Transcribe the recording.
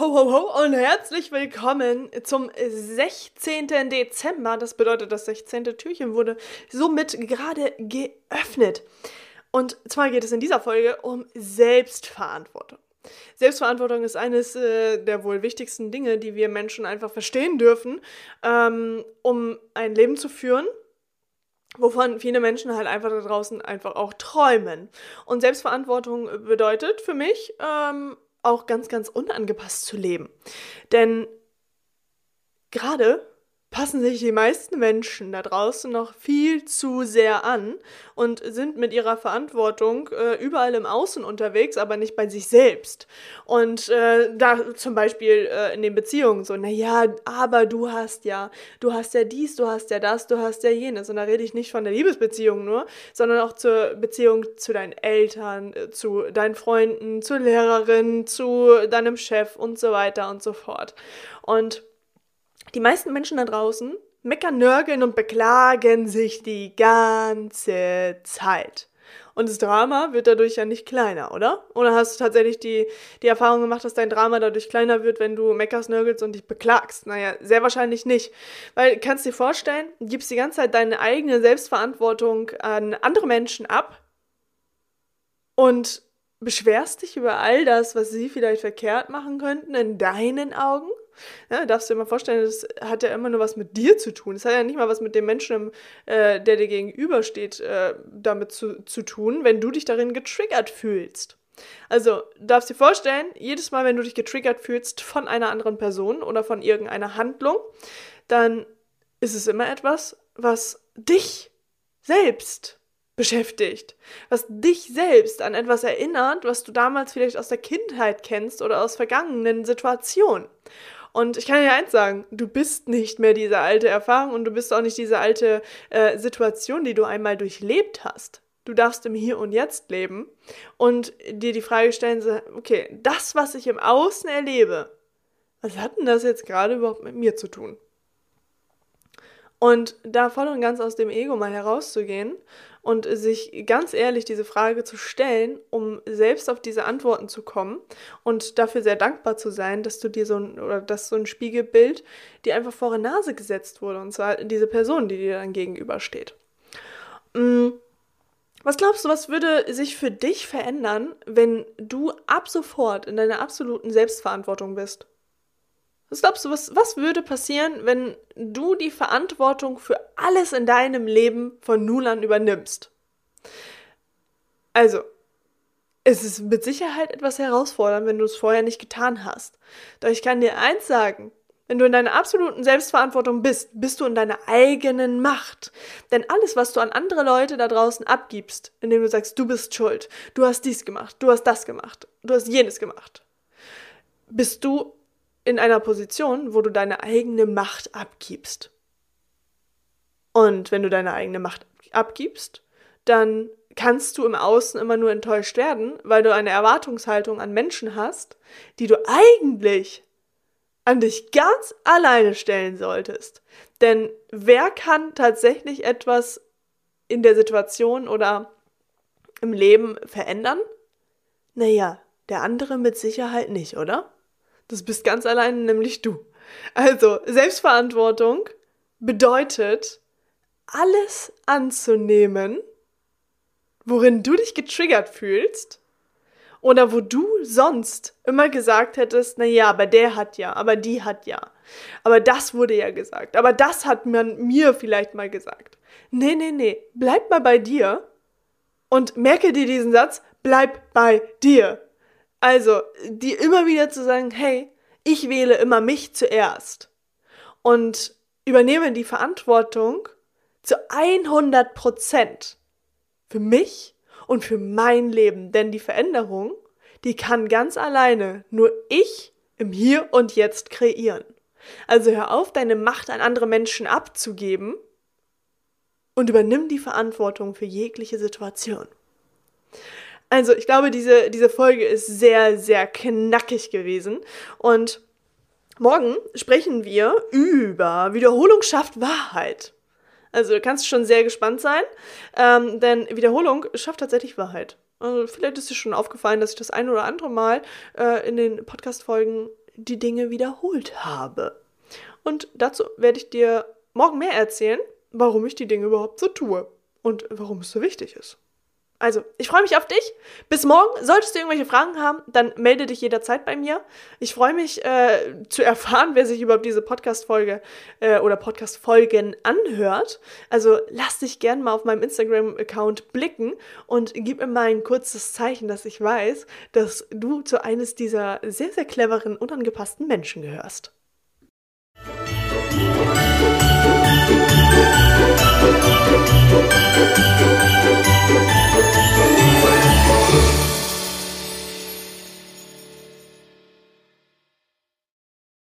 Ho, ho, ho und herzlich willkommen zum 16. Dezember. Das bedeutet, das 16. Türchen wurde somit gerade geöffnet. Und zwar geht es in dieser Folge um Selbstverantwortung. Selbstverantwortung ist eines äh, der wohl wichtigsten Dinge, die wir Menschen einfach verstehen dürfen, ähm, um ein Leben zu führen, wovon viele Menschen halt einfach da draußen einfach auch träumen. Und Selbstverantwortung bedeutet für mich ähm, auch ganz, ganz unangepasst zu leben. Denn gerade passen sich die meisten Menschen da draußen noch viel zu sehr an und sind mit ihrer Verantwortung äh, überall im Außen unterwegs, aber nicht bei sich selbst. Und äh, da zum Beispiel äh, in den Beziehungen so, naja, aber du hast ja, du hast ja dies, du hast ja das, du hast ja jenes. Und da rede ich nicht von der Liebesbeziehung nur, sondern auch zur Beziehung zu deinen Eltern, äh, zu deinen Freunden, zur Lehrerin, zu deinem Chef und so weiter und so fort. Und die meisten Menschen da draußen meckern, nörgeln und beklagen sich die ganze Zeit. Und das Drama wird dadurch ja nicht kleiner, oder? Oder hast du tatsächlich die, die Erfahrung gemacht, dass dein Drama dadurch kleiner wird, wenn du meckerst, nörgelst und dich beklagst? Naja, sehr wahrscheinlich nicht. Weil, kannst dir vorstellen, du gibst die ganze Zeit deine eigene Selbstverantwortung an andere Menschen ab und beschwerst dich über all das, was sie vielleicht verkehrt machen könnten in deinen Augen ja, darfst du dir mal vorstellen, das hat ja immer nur was mit dir zu tun. Das hat ja nicht mal was mit dem Menschen, äh, der dir gegenübersteht, äh, damit zu, zu tun, wenn du dich darin getriggert fühlst. Also, darfst dir vorstellen, jedes Mal, wenn du dich getriggert fühlst von einer anderen Person oder von irgendeiner Handlung, dann ist es immer etwas, was dich selbst beschäftigt, was dich selbst an etwas erinnert, was du damals vielleicht aus der Kindheit kennst oder aus vergangenen Situationen. Und ich kann dir eins sagen, du bist nicht mehr diese alte Erfahrung und du bist auch nicht diese alte äh, Situation, die du einmal durchlebt hast. Du darfst im Hier und Jetzt leben und dir die Frage stellen, okay, das, was ich im Außen erlebe, was hat denn das jetzt gerade überhaupt mit mir zu tun? Und da voll und ganz aus dem Ego mal herauszugehen und sich ganz ehrlich diese Frage zu stellen, um selbst auf diese Antworten zu kommen und dafür sehr dankbar zu sein, dass du dir so ein, oder dass so ein Spiegelbild dir einfach vor die Nase gesetzt wurde und zwar diese Person, die dir dann gegenübersteht. Mm, was glaubst du, was würde sich für dich verändern, wenn du ab sofort in deiner absoluten Selbstverantwortung bist? Was glaubst du, was, was würde passieren, wenn du die Verantwortung für alles in deinem Leben von nun an übernimmst? Also, es ist mit Sicherheit etwas herausfordernd, wenn du es vorher nicht getan hast. Doch ich kann dir eins sagen, wenn du in deiner absoluten Selbstverantwortung bist, bist du in deiner eigenen Macht. Denn alles, was du an andere Leute da draußen abgibst, indem du sagst, du bist schuld, du hast dies gemacht, du hast das gemacht, du hast jenes gemacht, bist du in einer Position, wo du deine eigene Macht abgibst. Und wenn du deine eigene Macht abgibst, dann kannst du im Außen immer nur enttäuscht werden, weil du eine Erwartungshaltung an Menschen hast, die du eigentlich an dich ganz alleine stellen solltest. Denn wer kann tatsächlich etwas in der Situation oder im Leben verändern? Naja, der andere mit Sicherheit nicht, oder? Das bist ganz allein, nämlich du. Also, Selbstverantwortung bedeutet, alles anzunehmen, worin du dich getriggert fühlst oder wo du sonst immer gesagt hättest, na ja, aber der hat ja, aber die hat ja, aber das wurde ja gesagt, aber das hat man mir vielleicht mal gesagt. Nee, nee, nee, bleib mal bei dir und merke dir diesen Satz, bleib bei dir. Also, die immer wieder zu sagen, hey, ich wähle immer mich zuerst und übernehme die Verantwortung zu 100 Prozent für mich und für mein Leben. Denn die Veränderung, die kann ganz alleine nur ich im Hier und Jetzt kreieren. Also hör auf, deine Macht an andere Menschen abzugeben und übernimm die Verantwortung für jegliche Situation. Also, ich glaube, diese, diese Folge ist sehr, sehr knackig gewesen. Und morgen sprechen wir über Wiederholung schafft Wahrheit. Also, du kannst schon sehr gespannt sein, ähm, denn Wiederholung schafft tatsächlich Wahrheit. Also, vielleicht ist dir schon aufgefallen, dass ich das ein oder andere Mal äh, in den Podcast-Folgen die Dinge wiederholt habe. Und dazu werde ich dir morgen mehr erzählen, warum ich die Dinge überhaupt so tue und warum es so wichtig ist. Also, ich freue mich auf dich. Bis morgen. Solltest du irgendwelche Fragen haben, dann melde dich jederzeit bei mir. Ich freue mich äh, zu erfahren, wer sich überhaupt diese Podcast-Folge äh, oder Podcast-Folgen anhört. Also, lass dich gerne mal auf meinem Instagram-Account blicken und gib mir mal ein kurzes Zeichen, dass ich weiß, dass du zu eines dieser sehr, sehr cleveren, unangepassten Menschen gehörst.